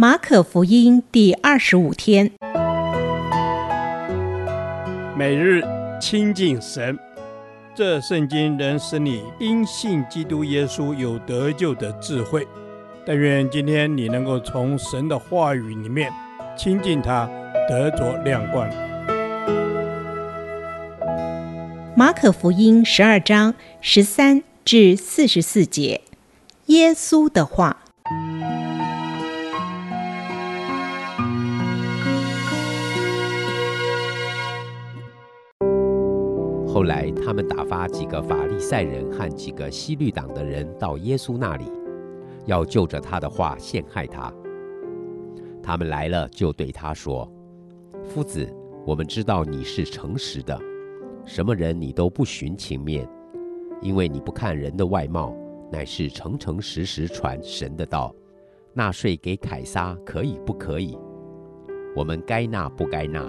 马可福音第二十五天，每日亲近神，这圣经能使你因信基督耶稣有得救的智慧。但愿今天你能够从神的话语里面亲近他，得着亮光。马可福音十二章十三至四十四节，耶稣的话。后来，他们打发几个法利赛人和几个西律党的人到耶稣那里，要就着他的话陷害他。他们来了，就对他说：“夫子，我们知道你是诚实的，什么人你都不徇情面，因为你不看人的外貌，乃是诚诚实实传神的道。纳税给凯撒可以不可以？我们该纳不该纳？”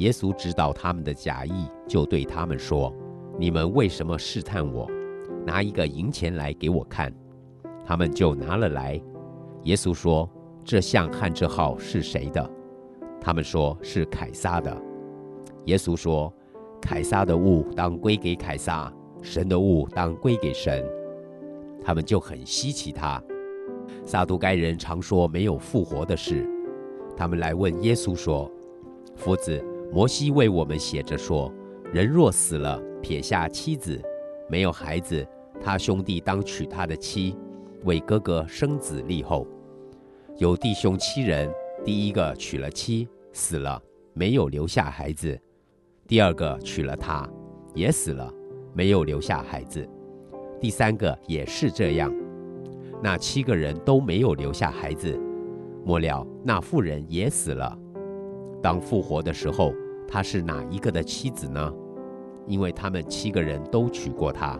耶稣知道他们的假意，就对他们说：“你们为什么试探我？拿一个银钱来给我看。”他们就拿了来。耶稣说：“这像和这号是谁的？”他们说是凯撒的。耶稣说：“凯撒的物当归给凯撒，神的物当归给神。”他们就很稀奇他。撒都该人常说没有复活的事。他们来问耶稣说：“夫子。”摩西为我们写着说：人若死了，撇下妻子，没有孩子，他兄弟当娶他的妻，为哥哥生子立后。有弟兄七人，第一个娶了妻，死了，没有留下孩子；第二个娶了她，也死了，没有留下孩子；第三个也是这样。那七个人都没有留下孩子，末了那妇人也死了。当复活的时候，他是哪一个的妻子呢？因为他们七个人都娶过她。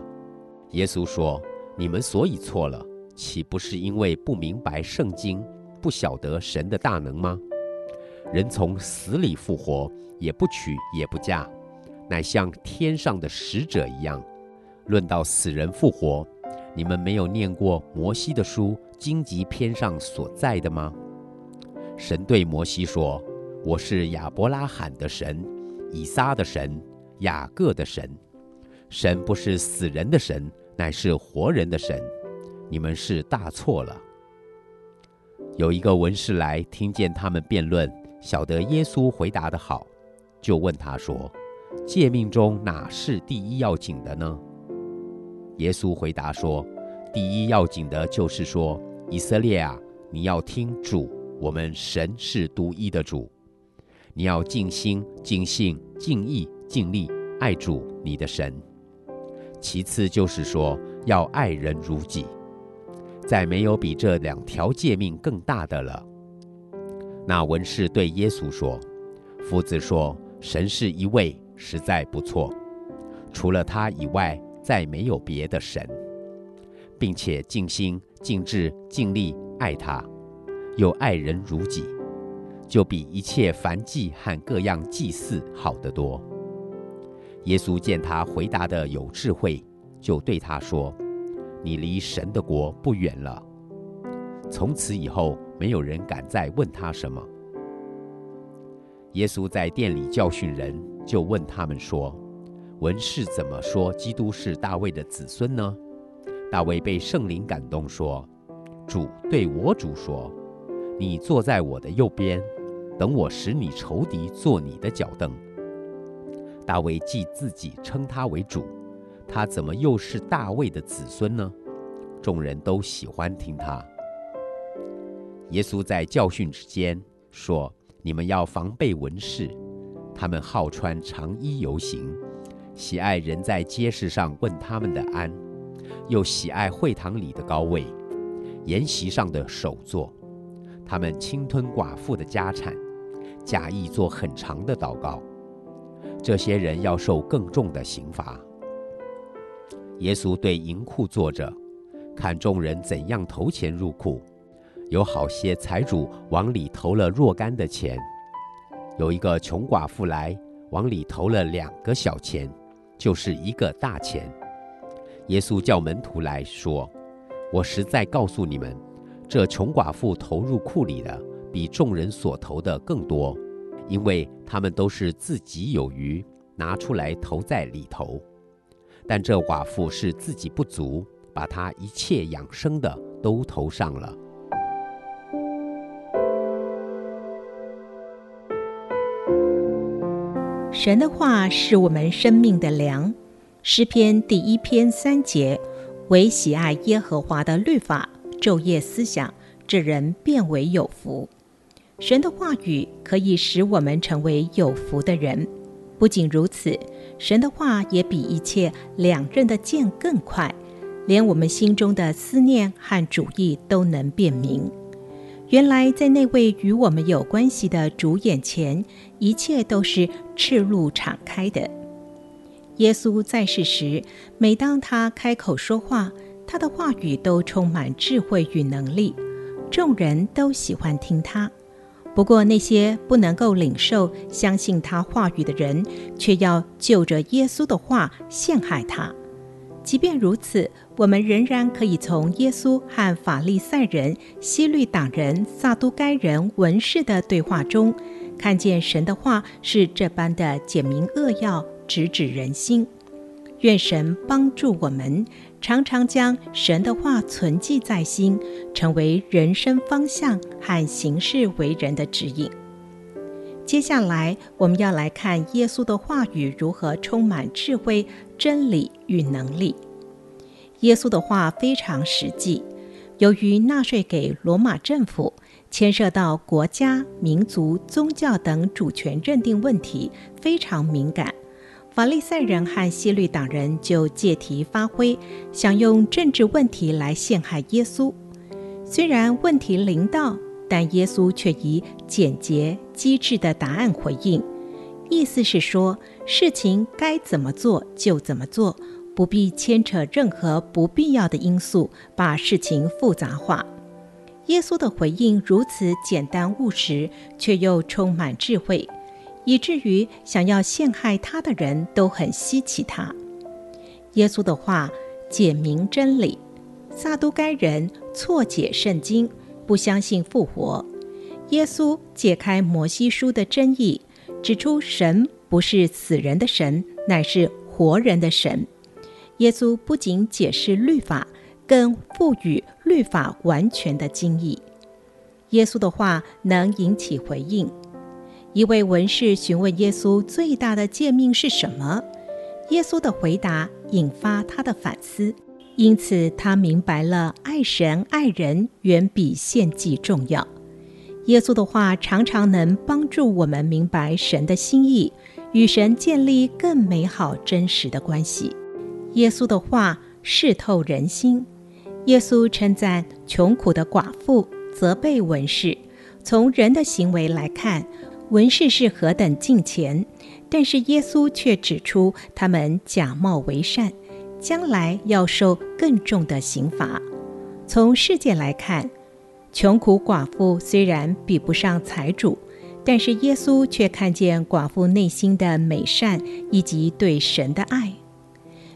耶稣说：“你们所以错了，岂不是因为不明白圣经，不晓得神的大能吗？人从死里复活，也不娶也不嫁，乃像天上的使者一样。论到死人复活，你们没有念过摩西的书荆棘篇上所载的吗？神对摩西说。”我是亚伯拉罕的神，以撒的神，雅各的神。神不是死人的神，乃是活人的神。你们是大错了。有一个文士来，听见他们辩论，晓得耶稣回答的好，就问他说：“诫命中哪是第一要紧的呢？”耶稣回答说：“第一要紧的就是说，以色列啊，你要听主，我们神是独一的主。”你要尽心、尽性、尽意、尽力爱主你的神。其次就是说，要爱人如己。再没有比这两条诫命更大的了。那文士对耶稣说：“夫子说神是一位，实在不错。除了他以外，再没有别的神，并且尽心、尽志、尽力爱他，又爱人如己。”就比一切燔祭和各样祭祀好得多。耶稣见他回答得有智慧，就对他说：“你离神的国不远了。”从此以后，没有人敢再问他什么。耶稣在殿里教训人，就问他们说：“文士怎么说基督是大卫的子孙呢？”大卫被圣灵感动说：“主对我主说，你坐在我的右边。”等我使你仇敌做你的脚凳。大卫既自己称他为主，他怎么又是大卫的子孙呢？众人都喜欢听他。耶稣在教训之间说：“你们要防备文士，他们好穿长衣游行，喜爱人在街市上问他们的安，又喜爱会堂里的高位，筵席上的首座。他们侵吞寡妇的家产。”假意做很长的祷告，这些人要受更重的刑罚。耶稣对银库坐着，看众人怎样投钱入库，有好些财主往里投了若干的钱，有一个穷寡妇来往里投了两个小钱，就是一个大钱。耶稣叫门徒来说：“我实在告诉你们。”这穷寡妇投入库里的比众人所投的更多，因为他们都是自己有余，拿出来投在里头。但这寡妇是自己不足，把她一切养生的都投上了。神的话是我们生命的粮。诗篇第一篇三节：唯喜爱耶和华的律法，昼夜思想，这人便为有福。神的话语可以使我们成为有福的人。不仅如此，神的话也比一切两刃的剑更快，连我们心中的思念和主意都能辨明。原来，在那位与我们有关系的主眼前，一切都是赤露敞开的。耶稣在世时，每当他开口说话，他的话语都充满智慧与能力，众人都喜欢听他。不过，那些不能够领受、相信他话语的人，却要就着耶稣的话陷害他。即便如此，我们仍然可以从耶稣和法利赛人、希律党人、撒都该人、文士的对话中，看见神的话是这般的简明扼要、直指人心。愿神帮助我们，常常将神的话存记在心，成为人生方向和行事为人的指引。接下来，我们要来看耶稣的话语如何充满智慧、真理与能力。耶稣的话非常实际，由于纳税给罗马政府，牵涉到国家、民族、宗教等主权认定问题，非常敏感。法利赛人和希律党人就借题发挥，想用政治问题来陷害耶稣。虽然问题临到，但耶稣却以简洁机智的答案回应，意思是说，事情该怎么做就怎么做，不必牵扯任何不必要的因素，把事情复杂化。耶稣的回应如此简单务实，却又充满智慧。以至于想要陷害他的人都很稀奇他。耶稣的话简明真理，撒都该人错解圣经，不相信复活。耶稣解开摩西书的真意，指出神不是死人的神，乃是活人的神。耶稣不仅解释律法，更赋予律法完全的精义。耶稣的话能引起回应。一位文士询问耶稣最大的诫命是什么？耶稣的回答引发他的反思，因此他明白了爱神爱人远比献祭重要。耶稣的话常常能帮助我们明白神的心意，与神建立更美好真实的关系。耶稣的话识透人心。耶稣称赞穷苦的寡妇，责备文士。从人的行为来看，文士是何等敬虔，但是耶稣却指出他们假冒为善，将来要受更重的刑罚。从世界来看，穷苦寡妇虽然比不上财主，但是耶稣却看见寡妇内心的美善以及对神的爱。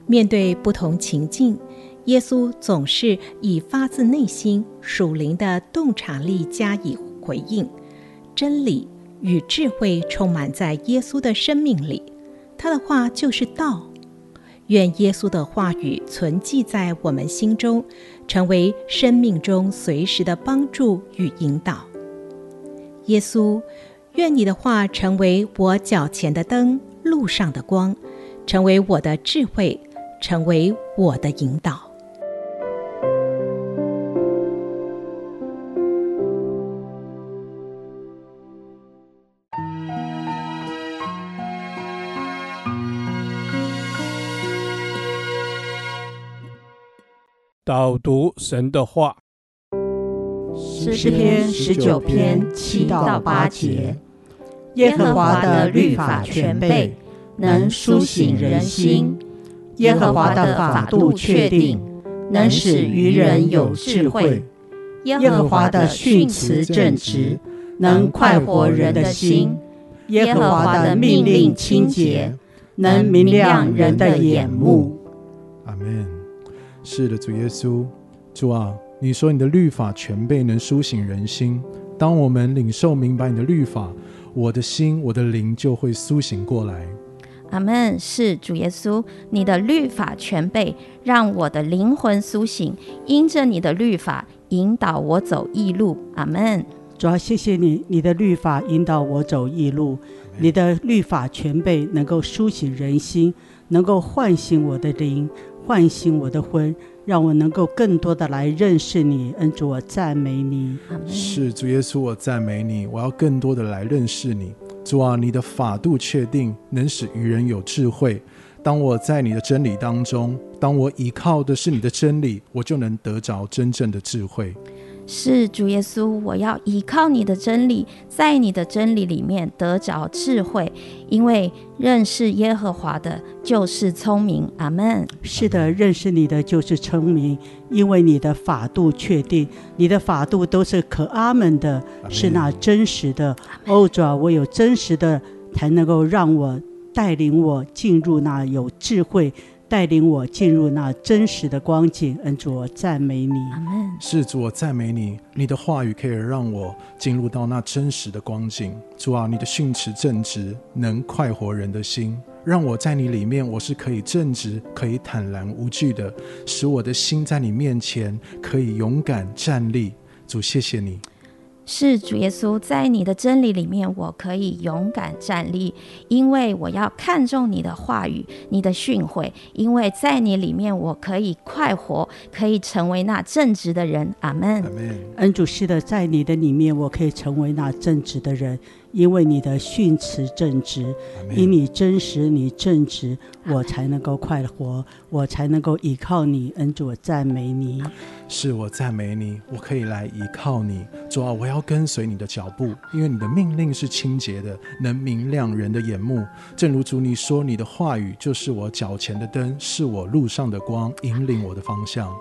面对不同情境，耶稣总是以发自内心属灵的洞察力加以回应，真理。与智慧充满在耶稣的生命里，他的话就是道。愿耶稣的话语存记在我们心中，成为生命中随时的帮助与引导。耶稣，愿你的话成为我脚前的灯，路上的光，成为我的智慧，成为我的引导。导读神的话，诗篇十九篇七到八节。耶和华的律法全备，能苏醒人心；耶和华的法度确定，能使愚人有智慧；耶和华的训词正直，能快活人的心；耶和华的命令清洁，能明亮人的眼目。阿门。是的，主耶稣，主啊，你说你的律法全备，能苏醒人心。当我们领受明白你的律法，我的心、我的灵就会苏醒过来。阿门。是主耶稣，你的律法全备，让我的灵魂苏醒，因着你的律法引导我走义路。阿门。主要谢谢你，你的律法引导我走义路，你的律法全备，能够苏醒人心，能够唤醒我的灵，唤醒我的魂。让我能够更多的来认识你，恩主，我赞美你。是主耶稣，我赞美你。我要更多的来认识你。主啊，你的法度确定，能使愚人有智慧。当我在你的真理当中，当我依靠的是你的真理，我就能得着真正的智慧。是主耶稣，我要依靠你的真理，在你的真理里面得着智慧，因为认识耶和华的就是聪明。阿门。是的，认识你的就是聪明，因为你的法度确定，你的法度都是可阿门的，是那真实的。哦，主啊，我有真实的，才能够让我带领我进入那有智慧。带领我进入那真实的光景，恩主，我赞美你。阿。是主，我赞美你。你的话语可以让我进入到那真实的光景。主啊，你的训词正直，能快活人的心。让我在你里面，我是可以正直，可以坦然无惧的，使我的心在你面前可以勇敢站立。主，谢谢你。是主耶稣，在你的真理里面，我可以勇敢站立，因为我要看重你的话语、你的训诲，因为在你里面，我可以快活，可以成为那正直的人。阿门。阿门。恩主是的，在你的里面，我可以成为那正直的人。因为你的训词正直，因你真实，你正直，我才能够快活，我才能够依靠你。恩主，我赞美你。是我赞美你，我可以来依靠你。主啊，我要跟随你的脚步，因为你的命令是清洁的，能明亮人的眼目。正如主你说，你的话语就是我脚前的灯，是我路上的光，引领我的方向。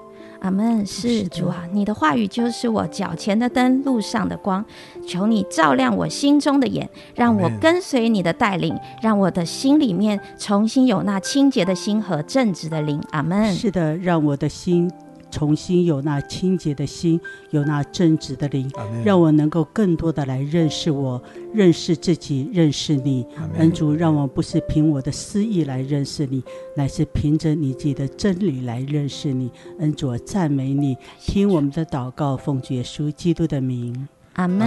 阿门，是主啊，你的话语就是我脚前的灯，路上的光。求你照亮我心中的眼，让我跟随你的带领，让我的心里面重新有那清洁的心和正直的灵。阿门。是的，让我的心。重新有那清洁的心，有那正直的灵，让我能够更多的来认识我，认识自己，认识你。恩主，让我不是凭我的私意来认识你，乃是凭着你自己的真理来认识你。恩主，我赞美你，听我们的祷告，奉主耶稣基督的名。阿门。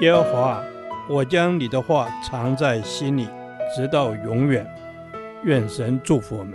耶和华，我将你的话藏在心里，直到永远。愿神祝福我们。